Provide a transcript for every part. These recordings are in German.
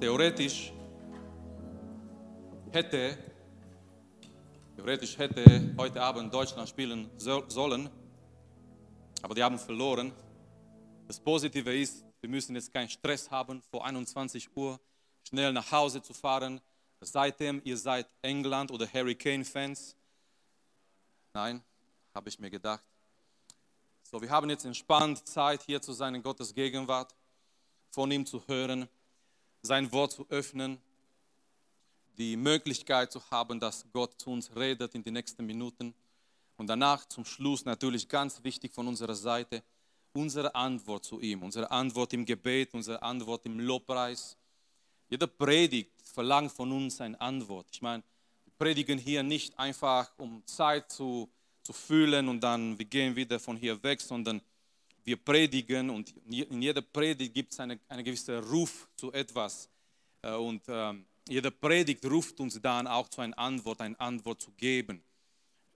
theoretisch hätte, theoretisch hätte heute Abend Deutschland spielen so- sollen, aber die haben verloren. Das Positive ist, wir müssen jetzt keinen Stress haben, vor 21 Uhr schnell nach Hause zu fahren. Seitdem ihr seid England oder Hurricane-Fans. Nein, habe ich mir gedacht. So, wir haben jetzt entspannt Zeit, hier zu sein in Gottes Gegenwart, von ihm zu hören, sein Wort zu öffnen, die Möglichkeit zu haben, dass Gott zu uns redet in den nächsten Minuten. Und danach zum Schluss natürlich ganz wichtig von unserer Seite, unsere Antwort zu ihm, unsere Antwort im Gebet, unsere Antwort im Lobpreis. Jeder Predigt verlangt von uns eine Antwort. Ich meine, wir predigen hier nicht einfach, um Zeit zu, zu füllen und dann wir gehen wieder von hier weg, sondern wir predigen und in jeder Predigt gibt es eine, eine gewisse Ruf zu etwas. Äh, Und ähm, jede Predigt ruft uns dann auch zu einer Antwort, eine Antwort zu geben.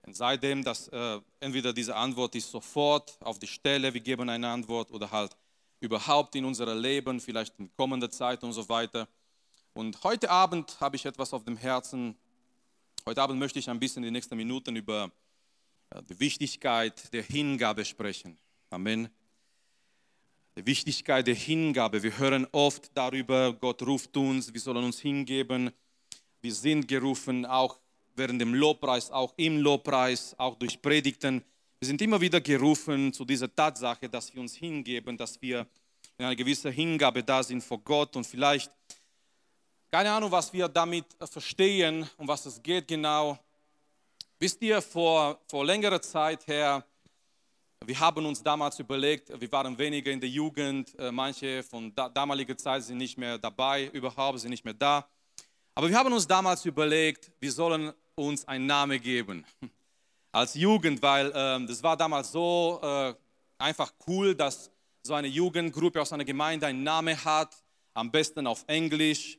Und seitdem, dass äh, entweder diese Antwort ist sofort auf die Stelle, wir geben eine Antwort oder halt überhaupt in unserem Leben, vielleicht in kommender Zeit und so weiter. Und heute Abend habe ich etwas auf dem Herzen. Heute Abend möchte ich ein bisschen in den nächsten Minuten über äh, die Wichtigkeit der Hingabe sprechen. Amen. Die Wichtigkeit der Hingabe. Wir hören oft darüber, Gott ruft uns, wir sollen uns hingeben. Wir sind gerufen, auch während dem Lobpreis, auch im Lobpreis, auch durch Predigten. Wir sind immer wieder gerufen zu dieser Tatsache, dass wir uns hingeben, dass wir in einer gewissen Hingabe da sind vor Gott und vielleicht, keine Ahnung, was wir damit verstehen, um was es geht genau. Wisst ihr, vor, vor längerer Zeit her, wir haben uns damals überlegt, wir waren weniger in der Jugend, äh, manche von da, damaliger Zeit sind nicht mehr dabei, überhaupt sind nicht mehr da. Aber wir haben uns damals überlegt, wir sollen uns einen Namen geben als Jugend, weil ähm, das war damals so äh, einfach cool, dass so eine Jugendgruppe aus einer Gemeinde einen Namen hat, am besten auf Englisch,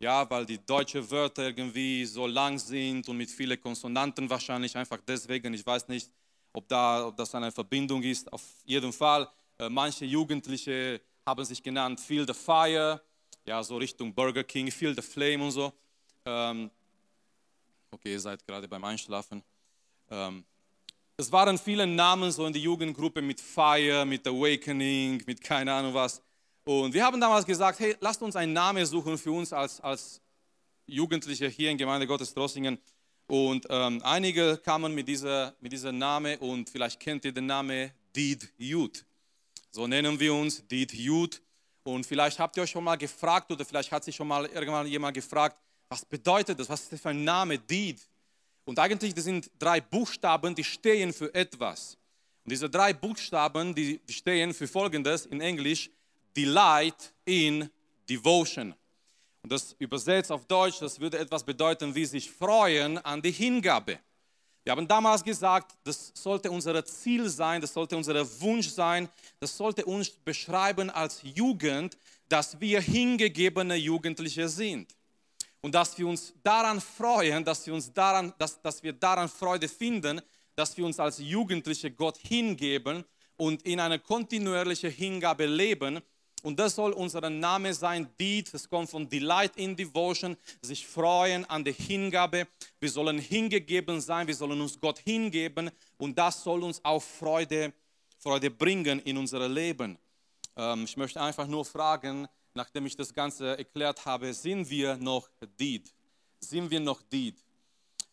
ja, weil die deutschen Wörter irgendwie so lang sind und mit vielen Konsonanten wahrscheinlich einfach deswegen, ich weiß nicht, ob, da, ob das eine Verbindung ist. Auf jeden Fall, äh, manche Jugendliche haben sich genannt Feel the Fire, ja, so Richtung Burger King, Feel the Flame und so. Ähm, okay, ihr seid gerade beim Einschlafen. Ähm, es waren viele Namen so in der Jugendgruppe mit Fire, mit Awakening, mit keine Ahnung was. Und wir haben damals gesagt, hey, lasst uns einen Namen suchen für uns als, als Jugendliche hier in Gemeinde Gottes Drossingen. Und ähm, einige kamen mit dieser, mit dieser Name und vielleicht kennt ihr den Namen Did Youth. So nennen wir uns Did Youth. Und vielleicht habt ihr euch schon mal gefragt oder vielleicht hat sich schon mal irgendwann jemand gefragt, was bedeutet das? Was ist das für ein Name Did? Und eigentlich, das sind drei Buchstaben, die stehen für etwas. Und diese drei Buchstaben, die stehen für Folgendes in Englisch, Delight in Devotion. Das übersetzt auf Deutsch, das würde etwas bedeuten wie sich freuen an die Hingabe. Wir haben damals gesagt, das sollte unser Ziel sein, das sollte unser Wunsch sein, das sollte uns beschreiben als Jugend, dass wir hingegebene Jugendliche sind. Und dass wir uns daran freuen, dass wir, uns daran, dass, dass wir daran Freude finden, dass wir uns als Jugendliche Gott hingeben und in einer kontinuierlichen Hingabe leben. Und das soll unser Name sein, Deed, das kommt von Delight in Devotion, sich freuen an der Hingabe. Wir sollen hingegeben sein, wir sollen uns Gott hingeben und das soll uns auch Freude, Freude bringen in unser Leben. Ähm, ich möchte einfach nur fragen, nachdem ich das Ganze erklärt habe, sind wir noch Deed? Sind wir noch Deed?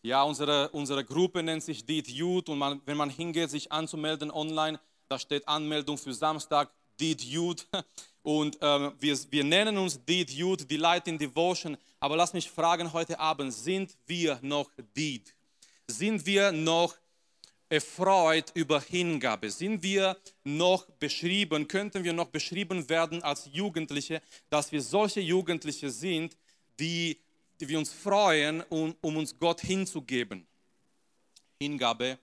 Ja, unsere, unsere Gruppe nennt sich Deed Youth und man, wenn man hingeht, sich anzumelden online, da steht Anmeldung für Samstag, Deed Youth. Und ähm, wir, wir nennen uns Deed Youth, Delight in Devotion. Aber lass mich fragen heute Abend, sind wir noch Deed? Sind wir noch erfreut über Hingabe? Sind wir noch beschrieben, könnten wir noch beschrieben werden als Jugendliche, dass wir solche Jugendliche sind, die, die wir uns freuen, um, um uns Gott hinzugeben? Hingabe.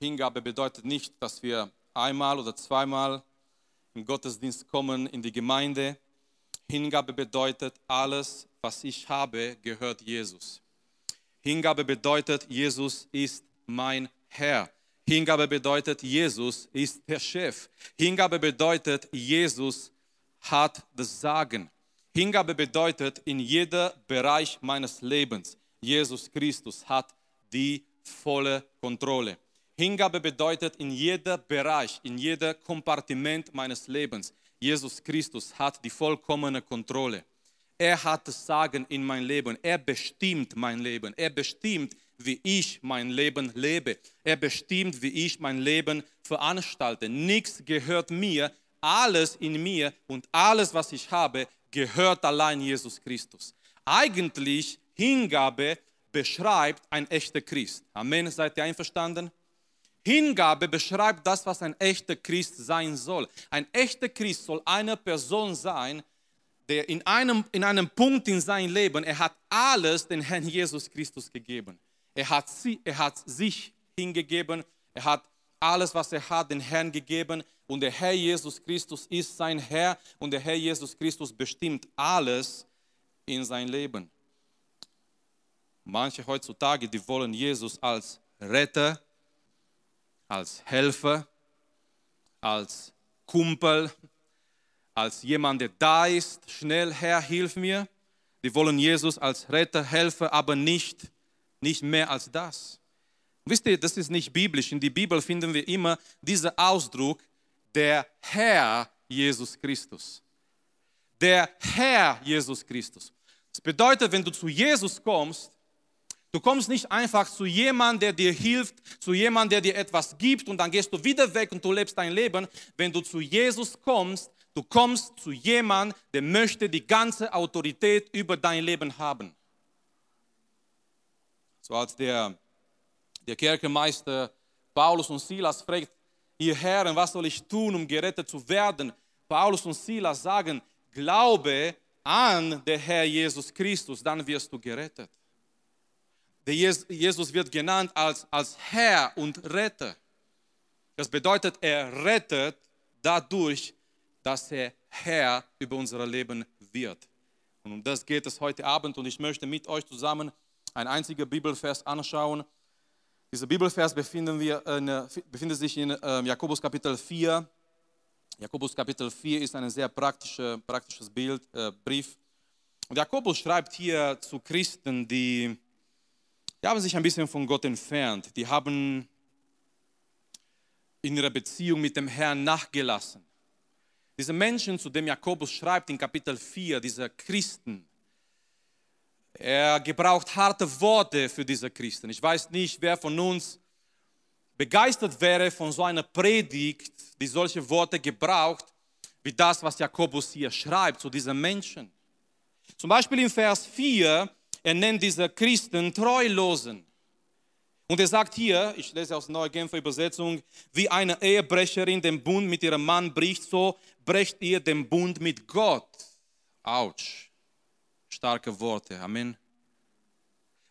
Hingabe bedeutet nicht, dass wir einmal oder zweimal im Gottesdienst kommen, in die Gemeinde. Hingabe bedeutet, alles, was ich habe, gehört Jesus. Hingabe bedeutet, Jesus ist mein Herr. Hingabe bedeutet, Jesus ist der Chef. Hingabe bedeutet, Jesus hat das Sagen. Hingabe bedeutet in jeder Bereich meines Lebens. Jesus Christus hat die volle Kontrolle. Hingabe bedeutet in jeder Bereich, in jeder Kompartiment meines Lebens. Jesus Christus hat die vollkommene Kontrolle. Er hat das Sagen in mein Leben. Er bestimmt mein Leben. Er bestimmt, wie ich mein Leben lebe. Er bestimmt, wie ich mein Leben veranstalte. Nichts gehört mir. Alles in mir und alles, was ich habe, gehört allein Jesus Christus. Eigentlich Hingabe beschreibt ein echter Christ. Amen. Seid ihr einverstanden? Hingabe beschreibt das, was ein echter Christ sein soll. Ein echter Christ soll eine Person sein, der in einem, in einem Punkt in seinem Leben, er hat alles den Herrn Jesus Christus gegeben. Er hat, sie, er hat sich hingegeben, er hat alles, was er hat, den Herrn gegeben und der Herr Jesus Christus ist sein Herr und der Herr Jesus Christus bestimmt alles in sein Leben. Manche heutzutage, die wollen Jesus als Retter, als Helfer, als Kumpel, als jemand, der da ist, schnell Herr, hilf mir. Die wollen Jesus als Retter, Helfer, aber nicht, nicht mehr als das. Wisst ihr, das ist nicht biblisch. In der Bibel finden wir immer diesen Ausdruck, der Herr Jesus Christus. Der Herr Jesus Christus. Das bedeutet, wenn du zu Jesus kommst, Du kommst nicht einfach zu jemandem, der dir hilft, zu jemandem, der dir etwas gibt und dann gehst du wieder weg und du lebst dein Leben. Wenn du zu Jesus kommst, du kommst zu jemandem, der möchte die ganze Autorität über dein Leben haben. So als der, der Kerkermeister Paulus und Silas fragt, ihr Herren, was soll ich tun, um gerettet zu werden? Paulus und Silas sagen, glaube an den Herr Jesus Christus, dann wirst du gerettet. Jesus wird genannt als, als Herr und Retter. Das bedeutet, er rettet dadurch, dass er Herr über unser Leben wird. Und um das geht es heute Abend und ich möchte mit euch zusammen ein einziger Bibelvers anschauen. Dieser Bibelvers befinden wir in, befindet sich in äh, Jakobus Kapitel 4. Jakobus Kapitel 4 ist ein sehr praktische, praktisches Bild, äh, Brief. Und Jakobus schreibt hier zu Christen, die die haben sich ein bisschen von Gott entfernt. Die haben in ihrer Beziehung mit dem Herrn nachgelassen. Diese Menschen, zu denen Jakobus schreibt in Kapitel 4, diese Christen, er gebraucht harte Worte für diese Christen. Ich weiß nicht, wer von uns begeistert wäre von so einer Predigt, die solche Worte gebraucht, wie das, was Jakobus hier schreibt zu diesen Menschen. Zum Beispiel in Vers 4 er nennt diese Christen Treulosen. Und er sagt hier, ich lese aus Neue Genfer Übersetzung, wie eine Ehebrecherin den Bund mit ihrem Mann bricht, so brecht ihr den Bund mit Gott. Autsch. Starke Worte. Amen.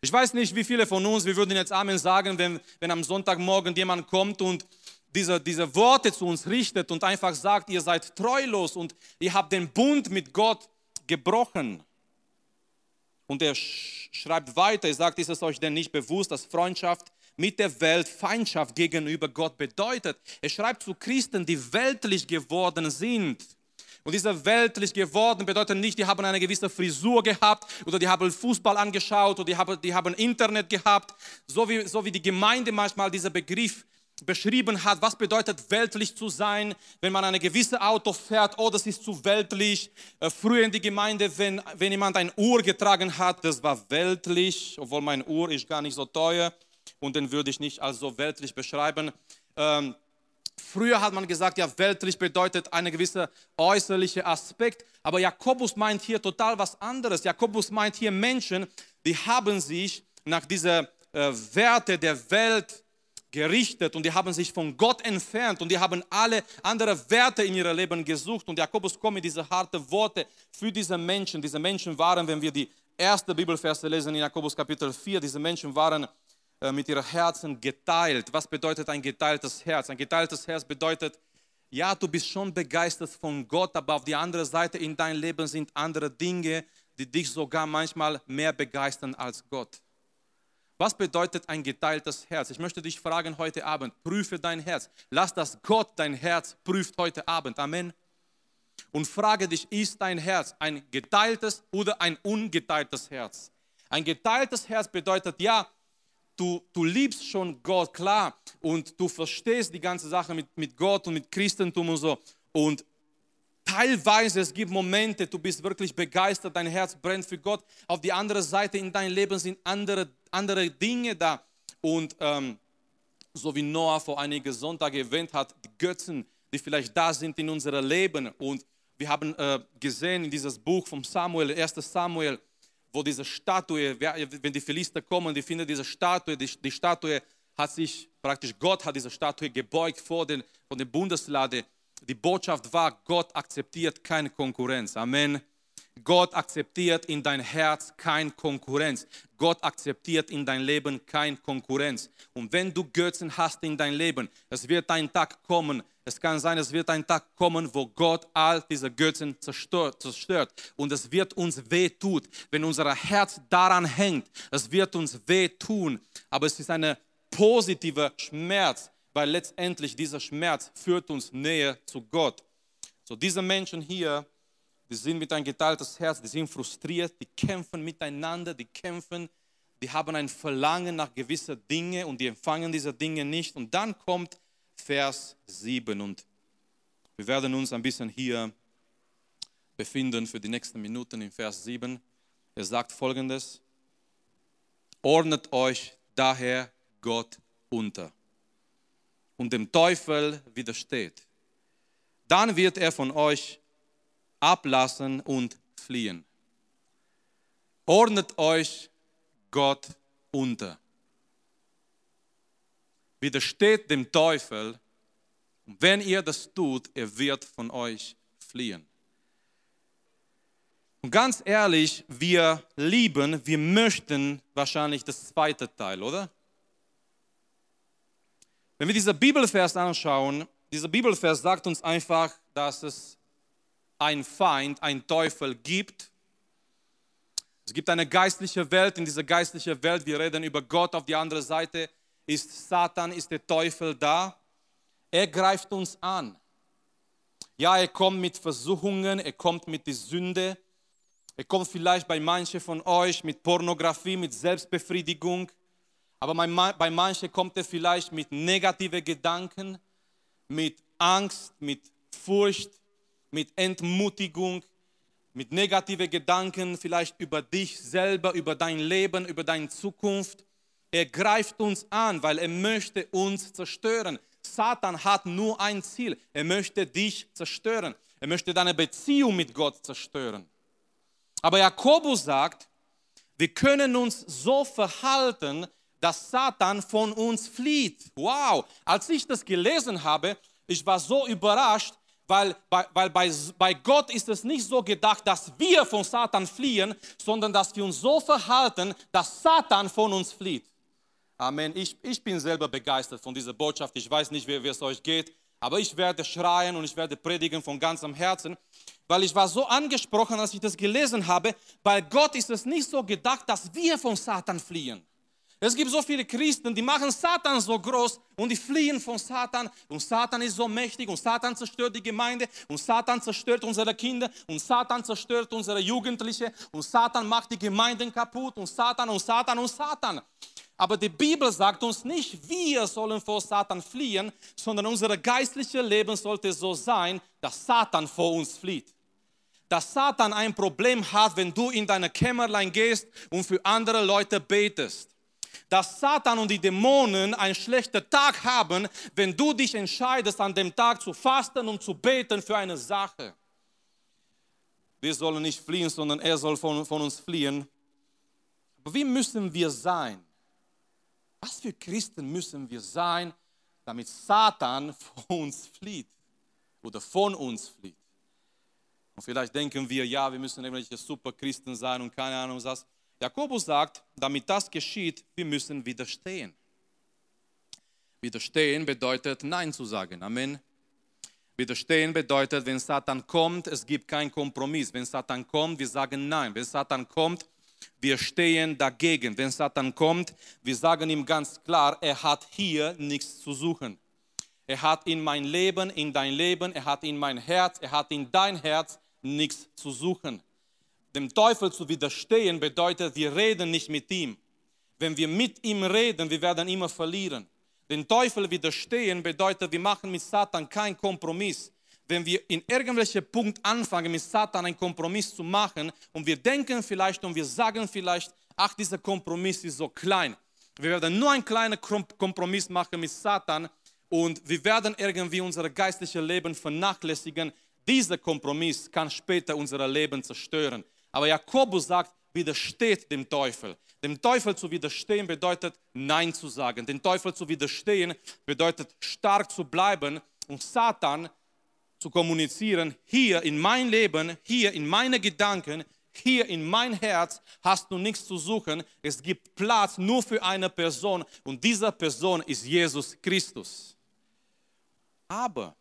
Ich weiß nicht, wie viele von uns, wir würden jetzt Amen sagen, wenn, wenn am Sonntagmorgen jemand kommt und diese, diese Worte zu uns richtet und einfach sagt, ihr seid treulos und ihr habt den Bund mit Gott gebrochen. Und er schreibt weiter, er sagt, ist es euch denn nicht bewusst, dass Freundschaft mit der Welt Feindschaft gegenüber Gott bedeutet? Er schreibt zu Christen, die weltlich geworden sind. Und diese weltlich geworden bedeutet nicht, die haben eine gewisse Frisur gehabt oder die haben Fußball angeschaut oder die haben, die haben Internet gehabt. So wie, so wie die Gemeinde manchmal dieser Begriff beschrieben hat, was bedeutet weltlich zu sein, wenn man eine gewisse Auto fährt, oh, das ist zu weltlich. Äh, früher in die Gemeinde, wenn, wenn jemand ein Uhr getragen hat, das war weltlich, obwohl mein Uhr ist gar nicht so teuer und den würde ich nicht als so weltlich beschreiben. Ähm, früher hat man gesagt, ja, weltlich bedeutet eine gewisse äußerliche Aspekt, aber Jakobus meint hier total was anderes. Jakobus meint hier Menschen, die haben sich nach dieser äh, Werte der Welt gerichtet und die haben sich von Gott entfernt und die haben alle andere Werte in ihrem Leben gesucht. Und Jakobus kommt mit diesen harten Worte für diese Menschen. Diese Menschen waren, wenn wir die erste Bibelverse lesen in Jakobus Kapitel 4, diese Menschen waren äh, mit ihren Herzen geteilt. Was bedeutet ein geteiltes Herz? Ein geteiltes Herz bedeutet, ja, du bist schon begeistert von Gott, aber auf der anderen Seite in deinem Leben sind andere Dinge, die dich sogar manchmal mehr begeistern als Gott. Was bedeutet ein geteiltes Herz? Ich möchte dich fragen heute Abend, prüfe dein Herz. Lass das Gott dein Herz prüft heute Abend. Amen. und frage dich, ist dein Herz ein geteiltes oder ein ungeteiltes Herz? Ein geteiltes Herz bedeutet, ja, du, du liebst schon Gott, klar, und du verstehst die ganze Sache mit, mit Gott und mit Christentum und so. Und teilweise, es gibt Momente, du bist wirklich begeistert, dein Herz brennt für Gott. Auf die andere Seite in deinem Leben sind andere, andere Dinge da. Und ähm, so wie Noah vor einigen Sonntagen erwähnt hat, die Götzen, die vielleicht da sind in unserem Leben. Und wir haben äh, gesehen in dieses Buch von Samuel, 1. Samuel, wo diese Statue, wenn die Philister kommen, die finden diese Statue, die, die Statue hat sich praktisch, Gott hat diese Statue gebeugt vor den, von der Bundeslade. Die Botschaft war, Gott akzeptiert keine Konkurrenz. Amen. Gott akzeptiert in dein Herz keine Konkurrenz. Gott akzeptiert in dein Leben keine Konkurrenz. Und wenn du Götzen hast in dein Leben, es wird ein Tag kommen, es kann sein, es wird ein Tag kommen, wo Gott all diese Götzen zerstört, zerstört. Und es wird uns wehtun, wenn unser Herz daran hängt. Es wird uns wehtun. Aber es ist ein positiver Schmerz, weil letztendlich dieser Schmerz führt uns näher zu Gott. So diese Menschen hier, die sind mit ein geteiltes Herz, die sind frustriert, die kämpfen miteinander, die kämpfen, die haben ein Verlangen nach gewissen Dingen und die empfangen diese Dinge nicht. Und dann kommt Vers 7 und wir werden uns ein bisschen hier befinden für die nächsten Minuten in Vers 7. Er sagt folgendes, ordnet euch daher Gott unter und dem Teufel widersteht. Dann wird er von euch ablassen und fliehen. Ordnet euch Gott unter. Widersteht dem Teufel. Und wenn ihr das tut, er wird von euch fliehen. Und ganz ehrlich, wir lieben, wir möchten wahrscheinlich das zweite Teil, oder? Wenn wir diesen Bibelvers anschauen, dieser Bibelvers sagt uns einfach, dass es ein Feind, ein Teufel gibt. Es gibt eine geistliche Welt, in dieser geistlichen Welt, wir reden über Gott, auf die andere Seite ist Satan, ist der Teufel da. Er greift uns an. Ja, er kommt mit Versuchungen, er kommt mit der Sünde, er kommt vielleicht bei manchen von euch mit Pornografie, mit Selbstbefriedigung, aber bei manchen kommt er vielleicht mit negativen Gedanken, mit Angst, mit Furcht, mit Entmutigung, mit negativen Gedanken, vielleicht über dich selber, über dein Leben, über deine Zukunft. Er greift uns an, weil er möchte uns zerstören. Satan hat nur ein Ziel. Er möchte dich zerstören. Er möchte deine Beziehung mit Gott zerstören. Aber Jakobus sagt, wir können uns so verhalten, dass Satan von uns flieht. Wow, als ich das gelesen habe, ich war so überrascht, weil, weil bei, bei Gott ist es nicht so gedacht, dass wir von Satan fliehen, sondern dass wir uns so verhalten, dass Satan von uns flieht. Amen. Ich, ich bin selber begeistert von dieser Botschaft. Ich weiß nicht, wie, wie es euch geht, aber ich werde schreien und ich werde predigen von ganzem Herzen, weil ich war so angesprochen, als ich das gelesen habe. Bei Gott ist es nicht so gedacht, dass wir von Satan fliehen. Es gibt so viele Christen, die machen Satan so groß und die fliehen von Satan und Satan ist so mächtig und Satan zerstört die Gemeinde und Satan zerstört unsere Kinder und Satan zerstört unsere Jugendliche und Satan macht die Gemeinden kaputt und Satan und Satan und Satan. Aber die Bibel sagt uns nicht, wir sollen vor Satan fliehen, sondern unser geistliches Leben sollte so sein, dass Satan vor uns flieht. Dass Satan ein Problem hat, wenn du in deine Kämmerlein gehst und für andere Leute betest dass Satan und die Dämonen einen schlechten Tag haben, wenn du dich entscheidest, an dem Tag zu fasten und zu beten für eine Sache. Wir sollen nicht fliehen, sondern er soll von, von uns fliehen. Aber wie müssen wir sein? Was für Christen müssen wir sein, damit Satan von uns flieht oder von uns flieht? Und vielleicht denken wir, ja, wir müssen irgendwelche Superchristen sein und keine Ahnung was. Jakobus sagt, damit das geschieht, wir müssen widerstehen. Widerstehen bedeutet Nein zu sagen. Amen. Widerstehen bedeutet, wenn Satan kommt, es gibt keinen Kompromiss. Wenn Satan kommt, wir sagen Nein. Wenn Satan kommt, wir stehen dagegen. Wenn Satan kommt, wir sagen ihm ganz klar, er hat hier nichts zu suchen. Er hat in mein Leben, in dein Leben, er hat in mein Herz, er hat in dein Herz nichts zu suchen. Dem Teufel zu widerstehen bedeutet, wir reden nicht mit ihm. Wenn wir mit ihm reden, wir werden immer verlieren. Den Teufel widerstehen bedeutet, wir machen mit Satan keinen Kompromiss. Wenn wir in irgendwelchen Punkt anfangen, mit Satan einen Kompromiss zu machen und wir denken vielleicht und wir sagen vielleicht, ach, dieser Kompromiss ist so klein. Wir werden nur einen kleinen Kompromiss machen mit Satan und wir werden irgendwie unser geistliches Leben vernachlässigen. Dieser Kompromiss kann später unser Leben zerstören. Aber Jakobus sagt, widersteht dem Teufel. Dem Teufel zu widerstehen bedeutet Nein zu sagen. Dem Teufel zu widerstehen bedeutet stark zu bleiben und Satan zu kommunizieren. Hier in mein Leben, hier in meine Gedanken, hier in mein Herz hast du nichts zu suchen. Es gibt Platz nur für eine Person und diese Person ist Jesus Christus. Aber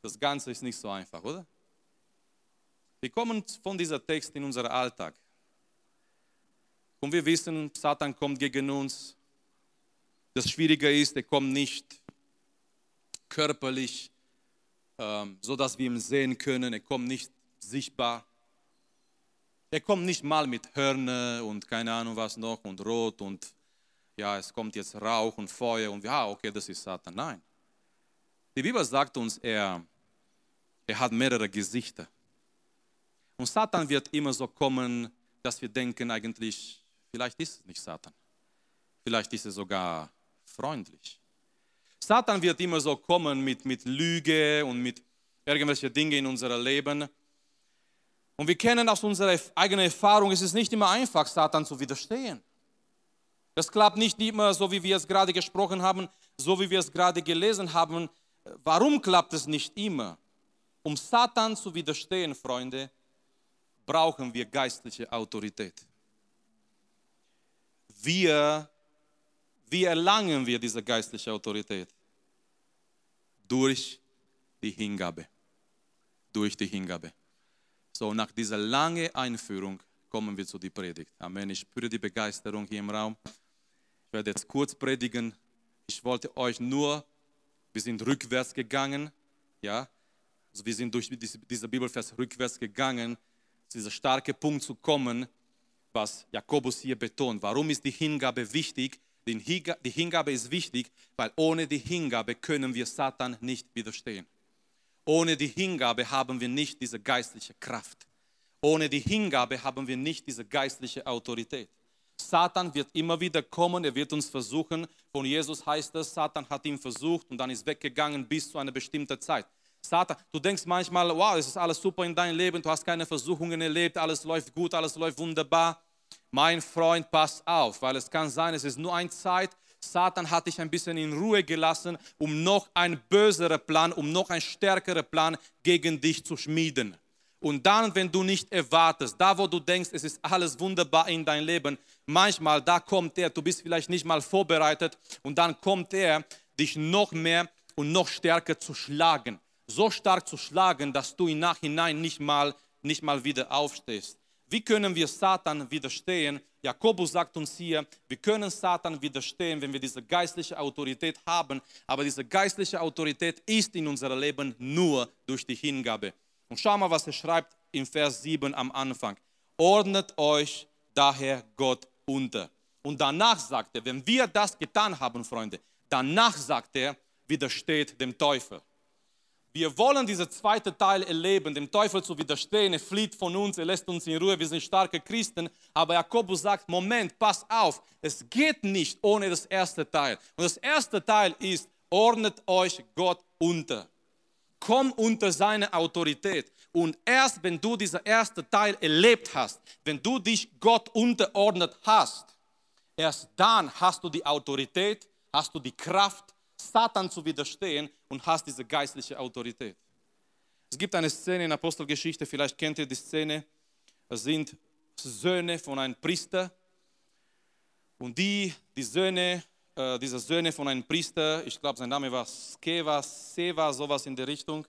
das Ganze ist nicht so einfach, oder? Wir kommen von dieser Text in unseren Alltag. Und wir wissen, Satan kommt gegen uns. Das Schwierige ist, er kommt nicht körperlich, ähm, so dass wir ihn sehen können. Er kommt nicht sichtbar. Er kommt nicht mal mit Hörner und keine Ahnung was noch und Rot und ja, es kommt jetzt Rauch und Feuer und ja, okay, das ist Satan. Nein. Die Bibel sagt uns, er, er hat mehrere Gesichter. Und Satan wird immer so kommen, dass wir denken eigentlich, Vielleicht ist es nicht Satan. Vielleicht ist er sogar freundlich. Satan wird immer so kommen mit, mit Lüge und mit irgendwelchen Dingen in unserem Leben. Und wir kennen aus unserer eigenen Erfahrung, es ist nicht immer einfach, Satan zu widerstehen. Das klappt nicht immer so, wie wir es gerade gesprochen haben, so wie wir es gerade gelesen haben. Warum klappt es nicht immer? Um Satan zu widerstehen, Freunde, brauchen wir geistliche Autorität wir, wie erlangen wir diese geistliche Autorität? Durch die Hingabe. Durch die Hingabe. So, nach dieser langen Einführung kommen wir zu der Predigt. Amen. Ich spüre die Begeisterung hier im Raum. Ich werde jetzt kurz predigen. Ich wollte euch nur, wir sind rückwärts gegangen, ja, also wir sind durch diese Bibelvers rückwärts gegangen, zu diesem starken Punkt zu kommen, was Jakobus hier betont. Warum ist die Hingabe wichtig? Die Hingabe ist wichtig, weil ohne die Hingabe können wir Satan nicht widerstehen. Ohne die Hingabe haben wir nicht diese geistliche Kraft. Ohne die Hingabe haben wir nicht diese geistliche Autorität. Satan wird immer wieder kommen, er wird uns versuchen. Von Jesus heißt es, Satan hat ihn versucht und dann ist weggegangen bis zu einer bestimmten Zeit. Satan, du denkst manchmal, wow, es ist alles super in deinem Leben, du hast keine Versuchungen erlebt, alles läuft gut, alles läuft wunderbar. Mein Freund, pass auf, weil es kann sein, es ist nur eine Zeit, Satan hat dich ein bisschen in Ruhe gelassen, um noch ein böserer Plan, um noch ein stärkerer Plan gegen dich zu schmieden. Und dann, wenn du nicht erwartest, da wo du denkst, es ist alles wunderbar in dein Leben, manchmal, da kommt er, du bist vielleicht nicht mal vorbereitet und dann kommt er, dich noch mehr und noch stärker zu schlagen so stark zu schlagen, dass du im Nachhinein nicht mal, nicht mal wieder aufstehst. Wie können wir Satan widerstehen? Jakobus sagt uns hier, wir können Satan widerstehen, wenn wir diese geistliche Autorität haben, aber diese geistliche Autorität ist in unserem Leben nur durch die Hingabe. Und schau mal, was er schreibt im Vers 7 am Anfang. Ordnet euch daher Gott unter. Und danach sagt er, wenn wir das getan haben, Freunde, danach sagt er, widersteht dem Teufel. Wir wollen diesen zweiten Teil erleben, dem Teufel zu widerstehen. Er flieht von uns, er lässt uns in Ruhe, wir sind starke Christen. Aber Jakobus sagt, Moment, pass auf, es geht nicht ohne das erste Teil. Und das erste Teil ist, ordnet euch Gott unter. Komm unter seine Autorität. Und erst wenn du diesen ersten Teil erlebt hast, wenn du dich Gott unterordnet hast, erst dann hast du die Autorität, hast du die Kraft, Satan zu widerstehen und hast diese geistliche Autorität. Es gibt eine Szene in Apostelgeschichte, vielleicht kennt ihr die Szene. Es sind Söhne von einem Priester. Und die, die Söhne, äh, diese Söhne von einem Priester, ich glaube, sein Name war Skeva, Seva, sowas in der Richtung.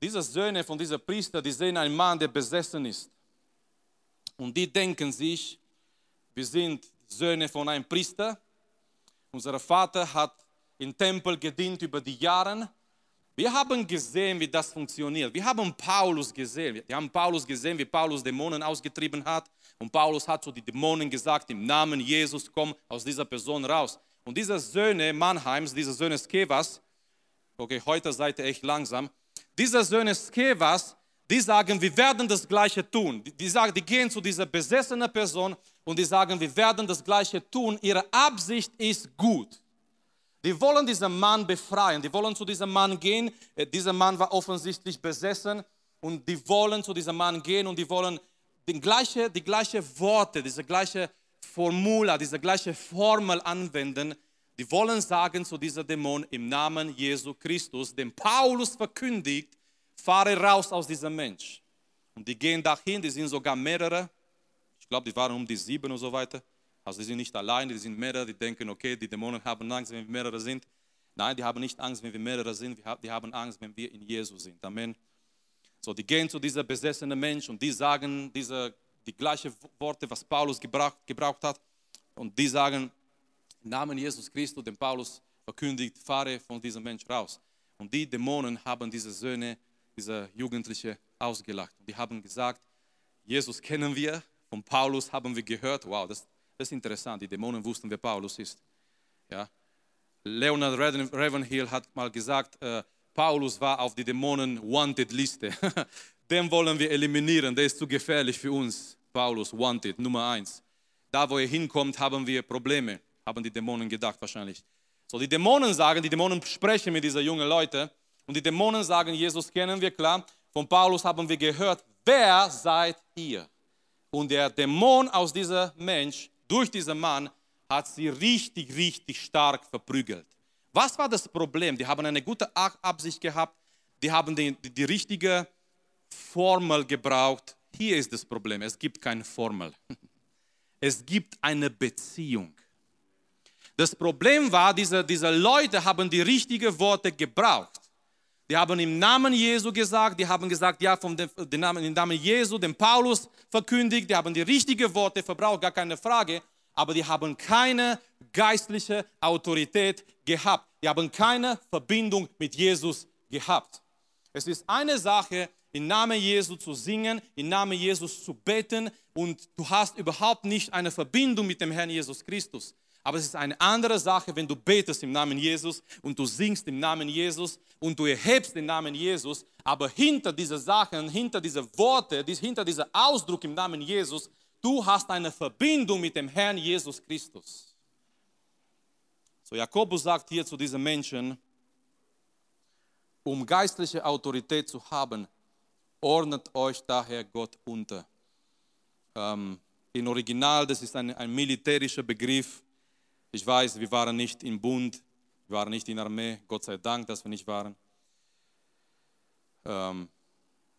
Diese Söhne von dieser Priester, die sehen einen Mann, der besessen ist. Und die denken sich, wir sind Söhne von einem Priester. Unser Vater hat im Tempel gedient über die Jahre. Wir haben gesehen, wie das funktioniert. Wir haben Paulus gesehen. Wir haben Paulus gesehen, wie Paulus Dämonen ausgetrieben hat. Und Paulus hat zu den Dämonen gesagt, im Namen Jesus, komm aus dieser Person raus. Und diese Söhne Mannheims, diese Söhne Skevas, okay, heute seid ihr echt langsam, diese Söhne Skevas, die sagen, wir werden das Gleiche tun. Die, die, sagen, die gehen zu dieser besessenen Person und die sagen, wir werden das Gleiche tun. Ihre Absicht ist gut. Die wollen diesen Mann befreien, die wollen zu diesem Mann gehen. Äh, dieser Mann war offensichtlich besessen und die wollen zu diesem Mann gehen und die wollen die gleiche, die gleiche Worte, diese gleiche Formula, diese gleiche Formel anwenden. Die wollen sagen zu dieser Dämon im Namen Jesu Christus, dem Paulus verkündigt, fahre raus aus diesem Mensch. Und die gehen dahin, die sind sogar mehrere. Ich glaube, die waren um die sieben und so weiter. Also die sind nicht alleine, die sind mehrere, die denken, okay, die Dämonen haben Angst, wenn wir mehrere sind. Nein, die haben nicht Angst, wenn wir mehrere sind, die haben Angst, wenn wir in Jesus sind. Amen. So, die gehen zu dieser besessenen Mensch und die sagen diese, die gleichen Worte, was Paulus gebraucht, gebraucht hat. Und die sagen, im Namen Jesus Christus, den Paulus verkündigt, fahre von diesem Mensch raus. Und die Dämonen haben diese Söhne, diese Jugendliche ausgelacht. Und die haben gesagt, Jesus kennen wir, von Paulus haben wir gehört. Wow, das, das ist interessant, die Dämonen wussten, wer Paulus ist. Ja? Leonard Ravenhill hat mal gesagt, äh, Paulus war auf die Dämonen-Wanted-Liste. Den wollen wir eliminieren, der ist zu gefährlich für uns. Paulus, Wanted, Nummer eins. Da, wo er hinkommt, haben wir Probleme, haben die Dämonen gedacht wahrscheinlich. So, die Dämonen sagen, die Dämonen sprechen mit diesen jungen Leuten und die Dämonen sagen, Jesus kennen wir, klar. Von Paulus haben wir gehört, wer seid ihr? Und der Dämon aus diesem Mensch durch diesen Mann hat sie richtig, richtig stark verprügelt. Was war das Problem? Die haben eine gute Absicht gehabt, die haben die, die, richtige Formel gebraucht. Hier ist das Problem, es gibt keine Formel. Es gibt eine Beziehung. Das Problem war, diese, diese Leute haben die richtigen Worte gebraucht. Die haben im Namen Jesu gesagt, die haben gesagt, ja, vom den, den Namen, im Namen Jesu, den Paulus verkündigt, die haben die richtigen Worte verbraucht, gar keine Frage, aber die haben keine geistliche Autorität gehabt. Die haben keine Verbindung mit Jesus gehabt. Es ist eine Sache, im Namen Jesu zu singen, im Namen Jesus zu beten und du hast überhaupt nicht eine Verbindung mit dem Herrn Jesus Christus. Aber es ist eine andere Sache, wenn du betest im Namen Jesus und du singst im Namen Jesus und du erhebst den Namen Jesus, aber hinter diese Sachen, hinter diese Worte, hinter dieser Ausdruck im Namen Jesus, du hast eine Verbindung mit dem Herrn Jesus Christus. So Jakobus sagt hier zu diesen Menschen, um geistliche Autorität zu haben, ordnet euch daher Gott unter. Ähm, Im Original, das ist ein, ein militärischer Begriff, ich weiß, wir waren nicht im Bund, wir waren nicht in der Armee, Gott sei Dank, dass wir nicht waren. Ähm,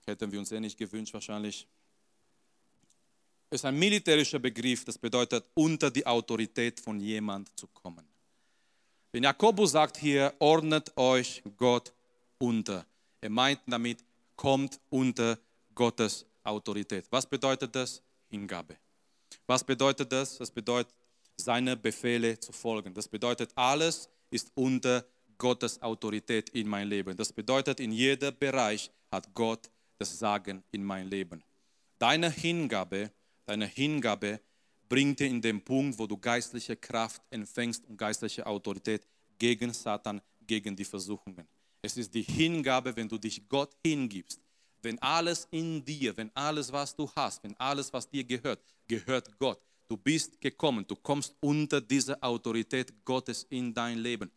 hätten wir uns eh nicht gewünscht wahrscheinlich. Es ist ein militärischer Begriff, das bedeutet, unter die Autorität von jemand zu kommen. Wenn Jakobus sagt hier, ordnet euch Gott unter. Er meint damit, kommt unter Gottes Autorität. Was bedeutet das? Hingabe. Was bedeutet das? Das bedeutet, seine Befehle zu folgen. Das bedeutet, alles ist unter Gottes Autorität in mein Leben. Das bedeutet, in jedem Bereich hat Gott das Sagen in mein Leben. Deine Hingabe, deine Hingabe bringt dir in den Punkt, wo du geistliche Kraft empfängst und geistliche Autorität gegen Satan, gegen die Versuchungen. Es ist die Hingabe, wenn du dich Gott hingibst. Wenn alles in dir, wenn alles, was du hast, wenn alles, was dir gehört, gehört Gott, Du bist gekommen, du kommst unter diese Autorität Gottes in dein Leben.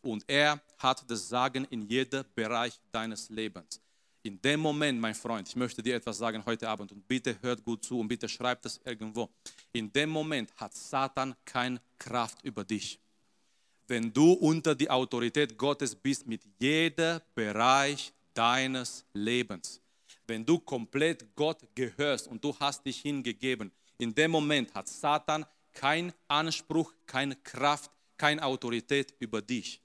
Und er hat das Sagen in jedem Bereich deines Lebens. In dem Moment, mein Freund, ich möchte dir etwas sagen heute Abend und bitte hört gut zu und bitte schreibt das irgendwo. In dem Moment hat Satan keine Kraft über dich. Wenn du unter die Autorität Gottes bist mit jedem Bereich deines Lebens, wenn du komplett Gott gehörst und du hast dich hingegeben, in dem Moment hat Satan keinen Anspruch, keine Kraft, keine Autorität über dich.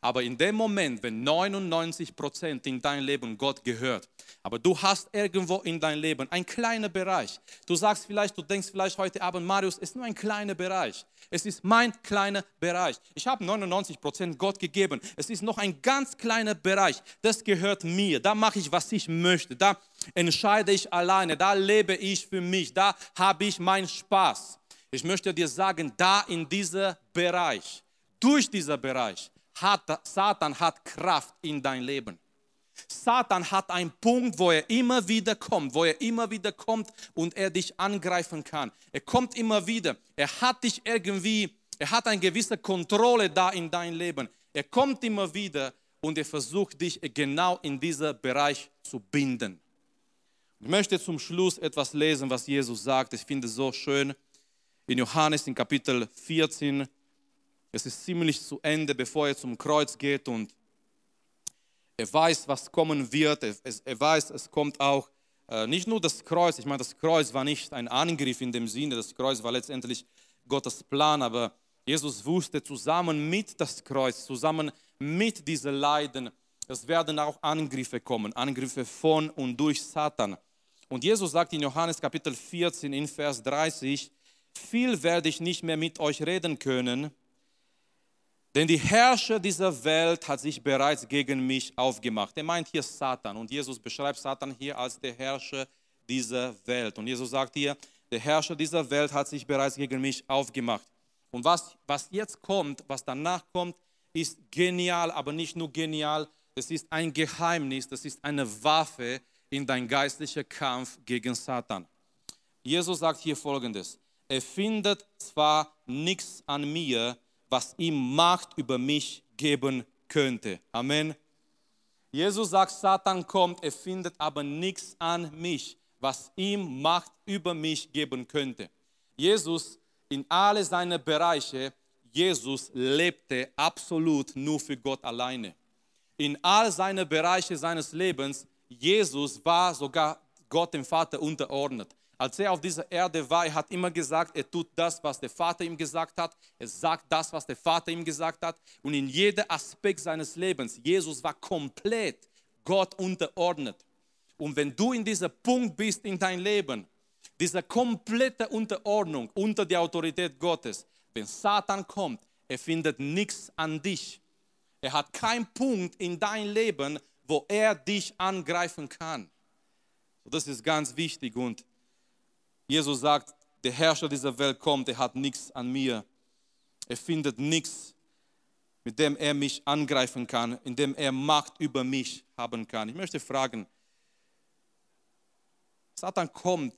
Aber in dem Moment, wenn 99% in dein Leben Gott gehört, aber du hast irgendwo in dein Leben einen kleinen Bereich. Du sagst vielleicht, du denkst vielleicht heute Abend, Marius, es ist nur ein kleiner Bereich. Es ist mein kleiner Bereich. Ich habe 99% Gott gegeben. Es ist noch ein ganz kleiner Bereich. Das gehört mir. Da mache ich, was ich möchte. Da entscheide ich alleine. Da lebe ich für mich. Da habe ich meinen Spaß. Ich möchte dir sagen, da in diesem Bereich, durch diesen Bereich, hat Satan hat Kraft in dein Leben. Satan hat einen Punkt, wo er immer wieder kommt, wo er immer wieder kommt und er dich angreifen kann. Er kommt immer wieder. Er hat dich irgendwie, er hat eine gewisse Kontrolle da in dein Leben. Er kommt immer wieder und er versucht dich genau in diesem Bereich zu binden. Ich möchte zum Schluss etwas lesen, was Jesus sagt. Ich finde es so schön. In Johannes in Kapitel 14, es ist ziemlich zu Ende, bevor er zum Kreuz geht und er weiß, was kommen wird. Er, weiß, es kommt auch äh, nicht nur das Kreuz. Ich meine, das Kreuz war nicht ein Angriff in dem Sinne. Das Kreuz war letztendlich Gottes Plan. Aber Jesus wusste, zusammen mit das Kreuz, zusammen mit diesen Leiden, es werden auch Angriffe kommen. Angriffe von und durch Satan. Und Jesus sagt in Johannes Kapitel 14 in Vers 30, viel werde ich nicht mehr mit euch reden können, denn die Herrscher dieser Welt hat sich bereits gegen mich aufgemacht. Er meint hier Satan und Jesus beschreibt Satan hier als der Herrscher dieser Welt. Und Jesus sagt hier, der Herrscher dieser Welt hat sich bereits gegen mich aufgemacht. Und was, was jetzt kommt, was danach kommt, ist genial, aber nicht nur genial, es ist ein Geheimnis, das ist eine Waffe in dein geistlicher Kampf gegen Satan. Jesus sagt hier folgendes, er findet zwar nichts an mir, was ihm Macht über mich geben könnte. Amen. Jesus sagt, Satan kommt, er findet aber nichts an mich, was ihm Macht über mich geben könnte. Jesus in alle seine Bereiche, Jesus lebte absolut nur für Gott alleine. In all seine Bereiche seines Lebens, Jesus war sogar Gott dem Vater unterordnet. Als er auf dieser Erde war, er hat immer gesagt, er tut das, was der Vater ihm gesagt hat. Er sagt das, was der Vater ihm gesagt hat. Und in jedem Aspekt seines Lebens, Jesus war komplett Gott unterordnet. Und wenn du in diesem Punkt bist in dein Leben, diese komplette Unterordnung unter die Autorität Gottes, wenn Satan kommt, er findet nichts an dich. Er hat keinen Punkt in dein Leben, wo er dich angreifen kann. Das ist ganz wichtig und Jesus sagt, der Herrscher dieser Welt kommt, er hat nichts an mir. Er findet nichts, mit dem er mich angreifen kann, in dem er Macht über mich haben kann. Ich möchte fragen, Satan kommt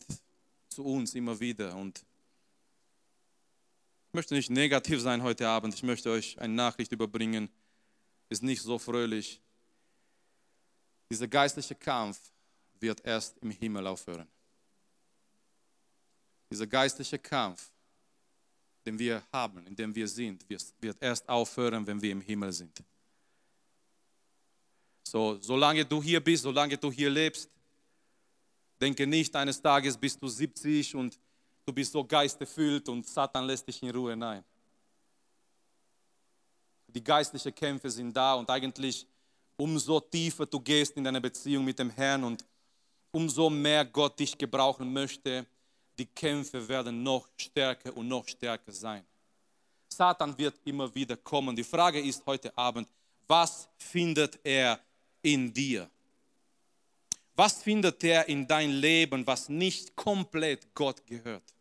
zu uns immer wieder und ich möchte nicht negativ sein heute Abend, ich möchte euch eine Nachricht überbringen, ist nicht so fröhlich. Dieser geistliche Kampf wird erst im Himmel aufhören. Dieser geistliche Kampf, den wir haben, in dem wir sind, wird erst aufhören, wenn wir im Himmel sind. So, solange du hier bist, solange du hier lebst, denke nicht, eines Tages bist du 70 und du bist so geisterfüllt und Satan lässt dich in Ruhe. Nein. Die geistlichen Kämpfe sind da und eigentlich umso tiefer du gehst in deine Beziehung mit dem Herrn und umso mehr Gott dich gebrauchen möchte, die Kämpfe werden noch stärker und noch stärker sein. Satan wird immer wieder kommen. Die Frage ist heute Abend, was findet er in dir? Was findet er in dein Leben, was nicht komplett Gott gehört?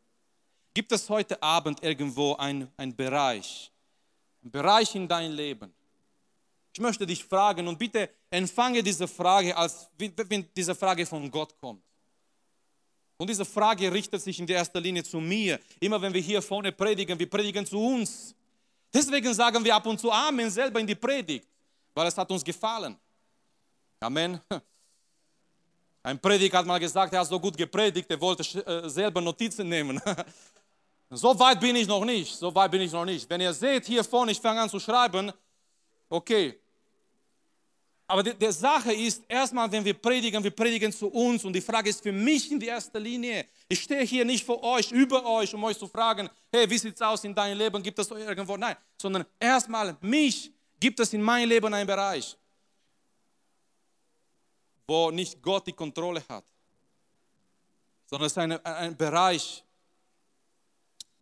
Gibt es heute Abend irgendwo einen Bereich, ein Bereich in dein Leben? Ich möchte dich fragen und bitte empfange diese Frage, als wenn diese Frage von Gott kommt. Und diese Frage richtet sich in erster Linie zu mir. Immer wenn wir hier vorne predigen, wir predigen zu uns. Deswegen sagen wir ab und zu Amen selber in die Predigt, weil es hat uns gefallen. Amen. Ein Prediger hat mal gesagt, er hat so gut gepredigt, er wollte äh, selber Notizen nehmen. So weit bin ich noch nicht, so weit bin ich noch nicht. Wenn ihr seht, hier vorne, ich fange an zu schreiben, okay, aber die, die Sache ist, erstmal, wenn wir predigen, wir predigen zu uns und die Frage ist für mich in erster Linie. Ich stehe hier nicht vor euch, über euch, um euch zu fragen, hey, wie sieht es aus in deinem Leben, gibt es irgendwo? Nein, sondern erstmal mich Gibt es in meinem Leben einen Bereich, wo nicht Gott die Kontrolle hat, sondern es ist ein, ein Bereich,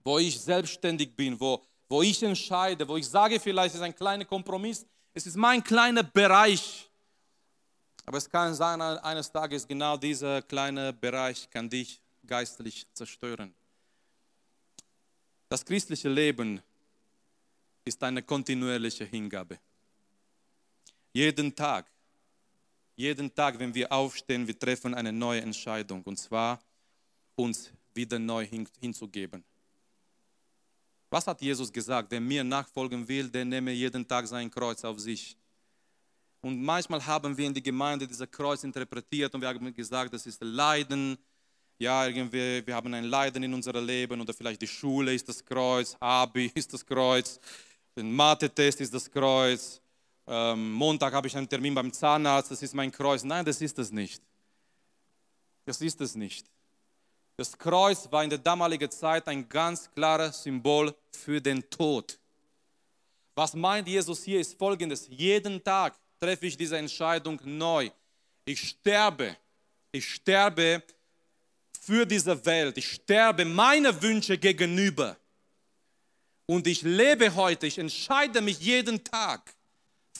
wo ich selbstständig bin, wo, wo ich entscheide, wo ich sage, vielleicht ist ein kleiner Kompromiss, es ist mein kleiner Bereich. Aber es kann sein, eines Tages genau dieser kleine Bereich kann dich geistlich zerstören. Das christliche Leben ist eine kontinuierliche Hingabe. Jeden Tag, jeden Tag, wenn wir aufstehen, wir treffen eine neue Entscheidung, und zwar uns wieder neu hinzugeben. Was hat Jesus gesagt? Wer mir nachfolgen will, der nehme jeden Tag sein Kreuz auf sich. Und manchmal haben wir in die Gemeinde dieses Kreuz interpretiert und wir haben gesagt, das ist Leiden. Ja, irgendwie, wir haben ein Leiden in unserem Leben oder vielleicht die Schule ist das Kreuz, Abi ist das Kreuz, der Mathe-Test ist das Kreuz, ähm, Montag habe ich einen Termin beim Zahnarzt, das ist mein Kreuz. Nein, das ist es nicht. Das ist es nicht. Das Kreuz war in der damaligen Zeit ein ganz klares Symbol für den Tod. Was meint Jesus hier ist folgendes. Jeden Tag treffe ich diese Entscheidung neu. Ich sterbe. Ich sterbe für diese Welt. Ich sterbe meine Wünsche gegenüber. Und ich lebe heute. Ich entscheide mich jeden Tag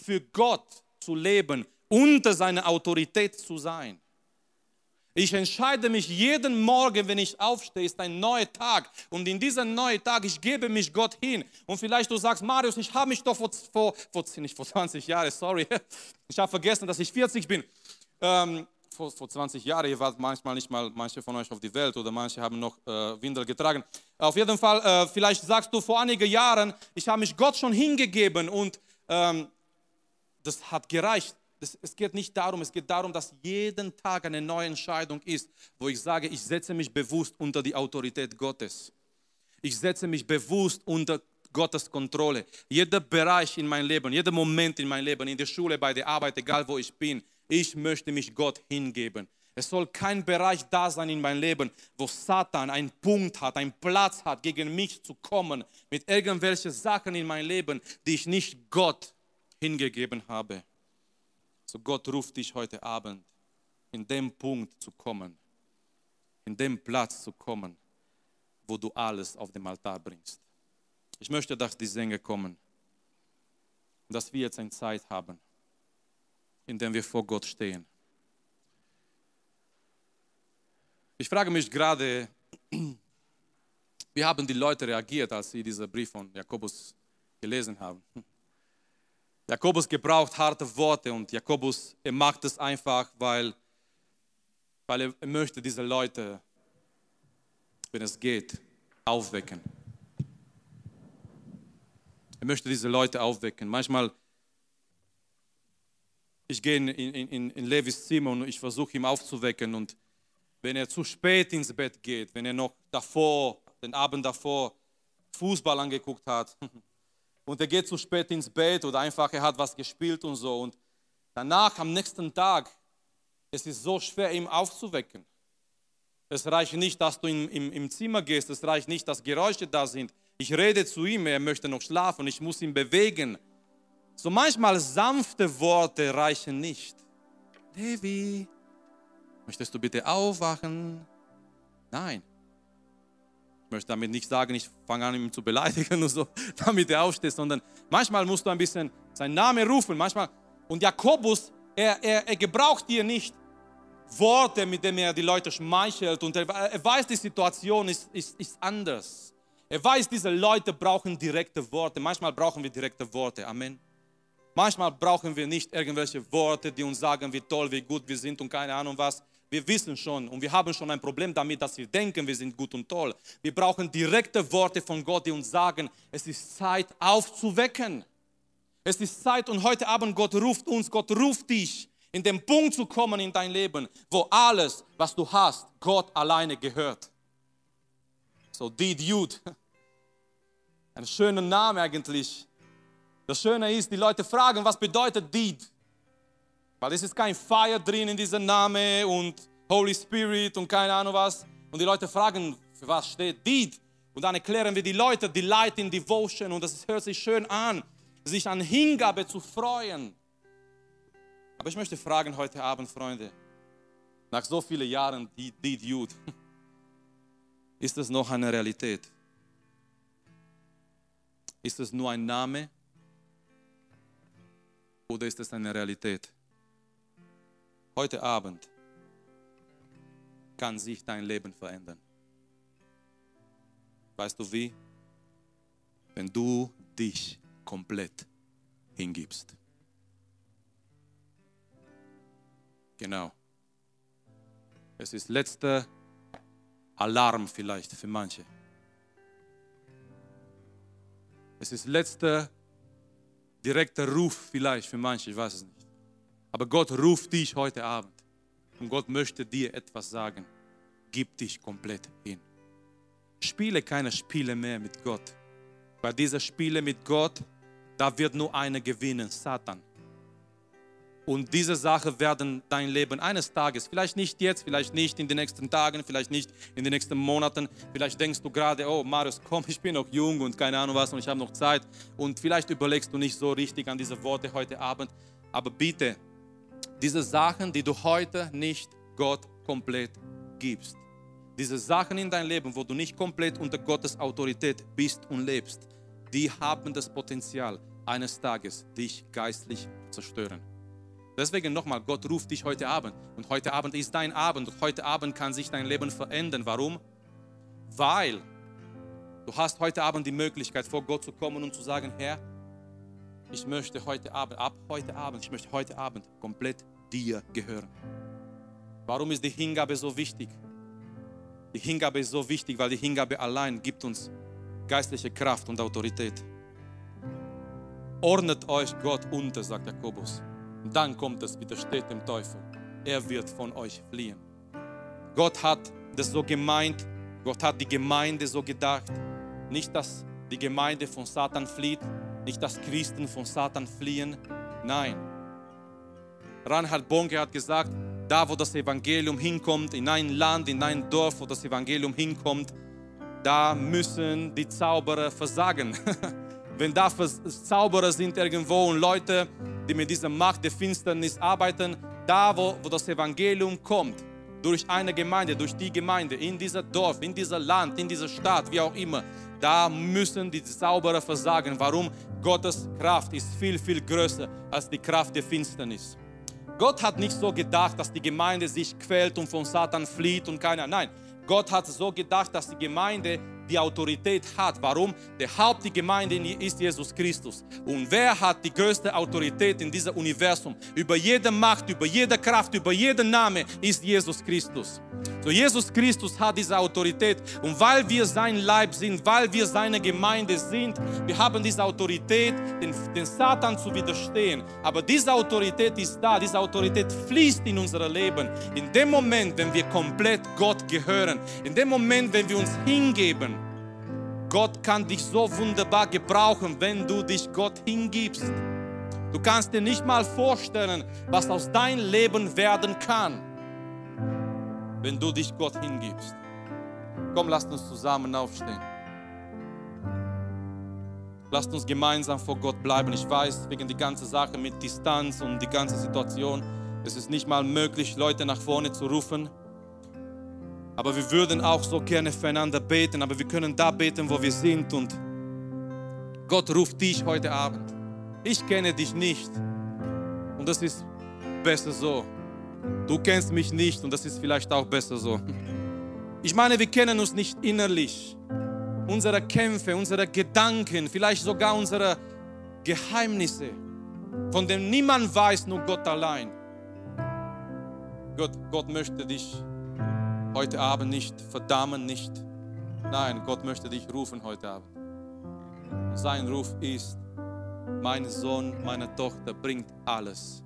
für Gott zu leben, unter seiner Autorität zu sein. Ich entscheide mich jeden Morgen, wenn ich aufstehe, ist ein neuer Tag. Und in diesem neuen Tag, ich gebe mich Gott hin. Und vielleicht du sagst, Marius, ich habe mich doch vor, vor, vor, nicht vor 20 Jahren, sorry, ich habe vergessen, dass ich 40 bin. Ähm, vor, vor 20 Jahren, ihr wart manchmal nicht mal, manche von euch auf die Welt oder manche haben noch äh, Windel getragen. Auf jeden Fall, äh, vielleicht sagst du vor einigen Jahren, ich habe mich Gott schon hingegeben und ähm, das hat gereicht das, es geht nicht darum, es geht darum, dass jeden Tag eine neue Entscheidung ist, wo ich sage, ich setze mich bewusst unter die Autorität Gottes. Ich setze mich bewusst unter Gottes Kontrolle. Jeder Bereich in meinem Leben, jeder Moment in meinem Leben, in der Schule, bei der Arbeit, egal wo ich bin, ich möchte mich Gott hingeben. Es soll kein Bereich da sein in meinem Leben, wo Satan einen Punkt hat, einen Platz hat, gegen mich zu kommen mit irgendwelchen Sachen in meinem Leben, die ich nicht Gott hingegeben habe. So Gott ruft dich heute Abend, in dem Punkt zu kommen, in dem Platz zu kommen, wo du alles auf dem Altar bringst. Ich möchte, dass die Sänger kommen dass wir jetzt eine Zeit haben, in der wir vor Gott stehen. Ich frage mich gerade, wie haben die Leute reagiert, als sie diesen Brief von Jakobus gelesen haben? Jakobus gebraucht harte Worte und Jakobus, er macht es einfach, weil, weil er, möchte diese Leute, wenn es geht, aufwecken. Er möchte diese Leute aufwecken. Manchmal, ich gehe in, in, in Levis Zimmer und ich versuche ihn aufzuwecken und wenn er zu spät ins Bett geht, wenn er noch davor, den Abend davor Fußball angeguckt hat, und er geht zu spät ins Bett oder einfach er hat was gespielt und so. Und danach am nächsten Tag, es ist so schwer, ihn aufzuwecken. Es reicht nicht, dass du im, im, im Zimmer gehst, es reicht nicht, dass Geräusche da sind. Ich rede zu ihm, er möchte noch schlafen, ich muss ihn bewegen. So manchmal sanfte Worte reichen nicht. Levi, möchtest du bitte aufwachen? Nein, ich möchte damit nicht sagen, ich fange an, ihn zu beleidigen und so, damit er aufsteht, sondern manchmal musst du ein bisschen seinen Namen rufen. Manchmal. Und Jakobus, er, er, er gebraucht dir nicht Worte, mit denen er die Leute schmeichelt. Und er, er weiß, die Situation ist, ist, ist anders. Er weiß, diese Leute brauchen direkte Worte. Manchmal brauchen wir direkte Worte. Amen. Manchmal brauchen wir nicht irgendwelche Worte, die uns sagen, wie toll, wie gut wir sind und keine Ahnung was. Wir wissen schon und wir haben schon ein Problem damit, dass wir denken, wir sind gut und toll. Wir brauchen direkte Worte von Gott, die uns sagen, es ist Zeit aufzuwecken. Es ist Zeit und heute Abend Gott ruft uns, Gott ruft dich, in den Punkt zu kommen in dein Leben, wo alles, was du hast, Gott alleine gehört. So, Deed Jude. Ein schöner Name eigentlich. Das Schöne ist, die Leute fragen, was bedeutet Deed? Weil es ist kein Fire drin in diesem Namen und Holy Spirit und keine Ahnung was. Und die Leute fragen, für was steht Deed? Und dann erklären wir die Leute, Delight in Devotion und das hört sich schön an. sich an Hingabe zu freuen. Aber ich möchte fragen heute Abend, Freunde, nach so vielen Jahren die, die Dude, ist es noch eine Realität? Ist es nur ein Name oder ist es eine Realität? Heute Abend kann sich dein Leben verändern. Weißt du wie? Wenn du dich komplett hingibst. Genau. Es ist letzter Alarm vielleicht für manche. Es ist letzter direkter Ruf vielleicht für manche, ich weiß es nicht. Aber Gott ruft dich heute Abend und Gott möchte dir etwas sagen. Gib dich komplett hin. Spiele keine Spiele mehr mit Gott. Bei dieser Spiele mit Gott, da wird nur einer gewinnen, Satan. Und diese Sachen werden dein Leben eines Tages, vielleicht nicht jetzt, vielleicht nicht in den nächsten Tagen, vielleicht nicht in den nächsten Monaten, vielleicht denkst du gerade, oh Marius, komm, ich bin noch jung und keine Ahnung was und ich habe noch Zeit. Und vielleicht überlegst du nicht so richtig an diese Worte heute Abend. Aber bitte, diese Sachen, die du heute nicht Gott komplett gibst, diese Sachen in dein Leben, wo du nicht komplett unter Gottes Autorität bist und lebst, die haben das Potenzial, eines Tages dich geistlich zu zerstören. Deswegen nochmal, Gott ruft dich heute Abend. Und heute Abend ist dein Abend. Und heute Abend kann sich dein Leben verändern. Warum? Weil du hast heute Abend die Möglichkeit, vor Gott zu kommen und zu sagen, Herr, ich möchte heute Abend, ab heute Abend, ich möchte heute Abend komplett dir gehören. Warum ist die Hingabe so wichtig? Die Hingabe ist so wichtig, weil die Hingabe allein gibt uns geistliche Kraft und Autorität. Ordnet euch Gott unter, sagt Jakobus. Und dann kommt es, widersteht dem Teufel. Er wird von euch fliehen. Gott hat das so gemeint, Gott hat die Gemeinde so gedacht. Nicht, dass die Gemeinde von Satan flieht, nicht, dass Christen von Satan fliehen. Nein. Reinhard Bonke hat gesagt, da wo das Evangelium hinkommt, in ein Land, in ein Dorf, wo das Evangelium hinkommt, da müssen die Zauberer versagen. Wenn da Zauberer sind irgendwo und Leute, die mit dieser Macht der Finsternis arbeiten, da wo, wo das Evangelium kommt, durch eine Gemeinde, durch die Gemeinde, in dieser Dorf, in dieser Land, in dieser Stadt, wie auch immer, da müssen die Zauberer versagen. Warum? Gottes Kraft ist viel, viel größer als die Kraft der Finsternis. Gott hat nicht so gedacht, dass die Gemeinde sich quält und von Satan flieht und keiner. Nein, Gott hat so gedacht, dass die Gemeinde die Autorität hat. Warum? Der Haupt der Gemeinde ist Jesus Christus. Und wer hat die größte Autorität in diesem Universum? Über jede Macht, über jede Kraft, über jeden Name ist Jesus Christus. So Jesus Christus hat diese Autorität und weil wir sein Leib sind, weil wir seine Gemeinde sind, wir haben diese Autorität, den, den Satan zu widerstehen. Aber diese Autorität ist da, diese Autorität fließt in unser Leben. In dem Moment, wenn wir komplett Gott gehören, in dem Moment, wenn wir uns hingeben, Gott kann dich so wunderbar gebrauchen, wenn du dich Gott hingibst. Du kannst dir nicht mal vorstellen, was aus deinem Leben werden kann, wenn du dich Gott hingibst. Komm, lasst uns zusammen aufstehen. Lasst uns gemeinsam vor Gott bleiben. Ich weiß, wegen der ganzen Sache mit Distanz und die ganze Situation, es ist nicht mal möglich, Leute nach vorne zu rufen. Aber wir würden auch so gerne füreinander beten, aber wir können da beten, wo wir sind. Und Gott ruft dich heute Abend. Ich kenne dich nicht. Und das ist besser so. Du kennst mich nicht und das ist vielleicht auch besser so. Ich meine, wir kennen uns nicht innerlich. Unsere Kämpfe, unsere Gedanken, vielleicht sogar unsere Geheimnisse, von denen niemand weiß, nur Gott allein. Gott, Gott möchte dich heute Abend nicht verdammen, nicht. Nein, Gott möchte dich rufen heute Abend. Sein Ruf ist, mein Sohn, meine Tochter bringt alles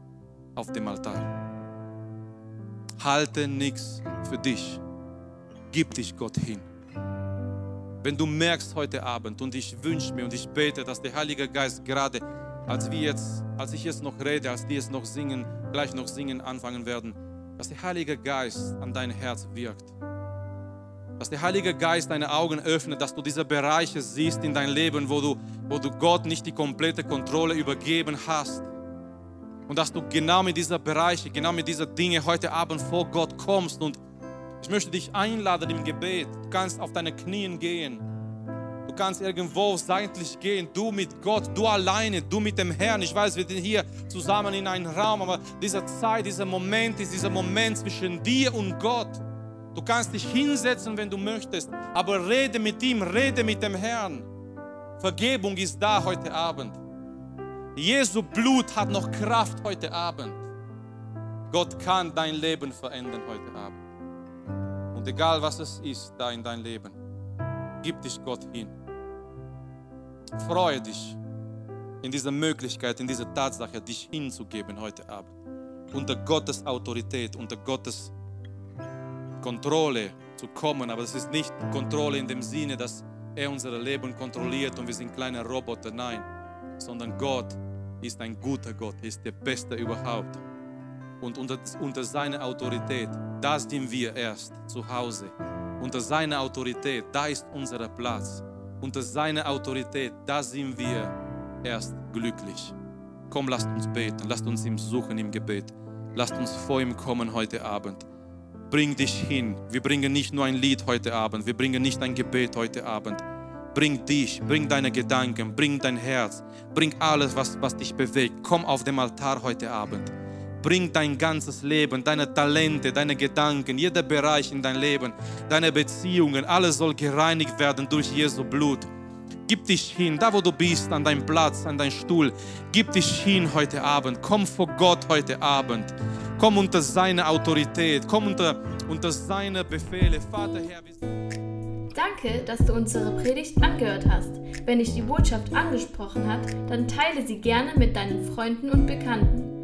auf dem Altar. Halte nichts für dich. Gib dich Gott hin. Wenn du merkst heute Abend und ich wünsche mir und ich bete, dass der Heilige Geist gerade, als wir jetzt, als ich jetzt noch rede, als die jetzt noch singen, gleich noch singen anfangen werden, dass der Heilige Geist an dein Herz wirkt. Dass der Heilige Geist deine Augen öffnet, dass du diese Bereiche siehst in dein Leben, wo du wo du Gott nicht die komplette Kontrolle übergeben hast. Und dass du genau mit dieser Bereiche, genau mit dieser Dinge heute Abend vor Gott kommst. Und ich möchte dich einladen im Gebet. Du kannst auf deine Knien gehen. Du kannst irgendwo seitlich gehen, du mit Gott, du alleine, du mit dem Herrn. Ich weiß, wir sind hier zusammen in einem Raum, aber diese Zeit, dieser Moment ist dieser Moment zwischen dir und Gott. Du kannst dich hinsetzen, wenn du möchtest, aber rede mit ihm, rede mit dem Herrn. Vergebung ist da heute Abend. Jesu Blut hat noch Kraft heute Abend. Gott kann dein Leben verändern heute Abend. Und egal was es ist da in dein Leben, gib dich Gott hin. Freue dich in dieser Möglichkeit, in dieser Tatsache, dich hinzugeben heute Abend. Unter Gottes Autorität, unter Gottes Kontrolle zu kommen. Aber es ist nicht Kontrolle in dem Sinne, dass er unser Leben kontrolliert und wir sind kleine Roboter. Nein, sondern Gott ist ein guter Gott, ist der Beste überhaupt. Und unter, unter seiner Autorität, da sind wir erst zu Hause. Unter seiner Autorität, da ist unser Platz unter seiner Autorität, da sind wir erst glücklich. Komm, lasst uns beten, lasst uns ihm suchen im Gebet. Lasst uns vor ihm kommen heute Abend. Bring dich hin. Wir bringen nicht nur ein Lied heute Abend, wir bringen nicht ein Gebet heute Abend. Bring dich, bring deine Gedanken, bring dein Herz, bring alles, was, was dich bewegt. Komm auf dem Altar heute Abend. Bring dein ganzes Leben, deine Talente, deine Gedanken, jeder Bereich in dein Leben, deine Beziehungen, alles soll gereinigt werden durch Jesu Blut. Gib dich hin, da wo du bist, an deinem Platz, an deinem Stuhl. Gib dich hin heute Abend. Komm vor Gott heute Abend. Komm unter seine Autorität. Komm unter, unter seine Befehle. Vater, Herr, Danke, dass du unsere Predigt angehört hast. Wenn dich die Botschaft angesprochen hat, dann teile sie gerne mit deinen Freunden und Bekannten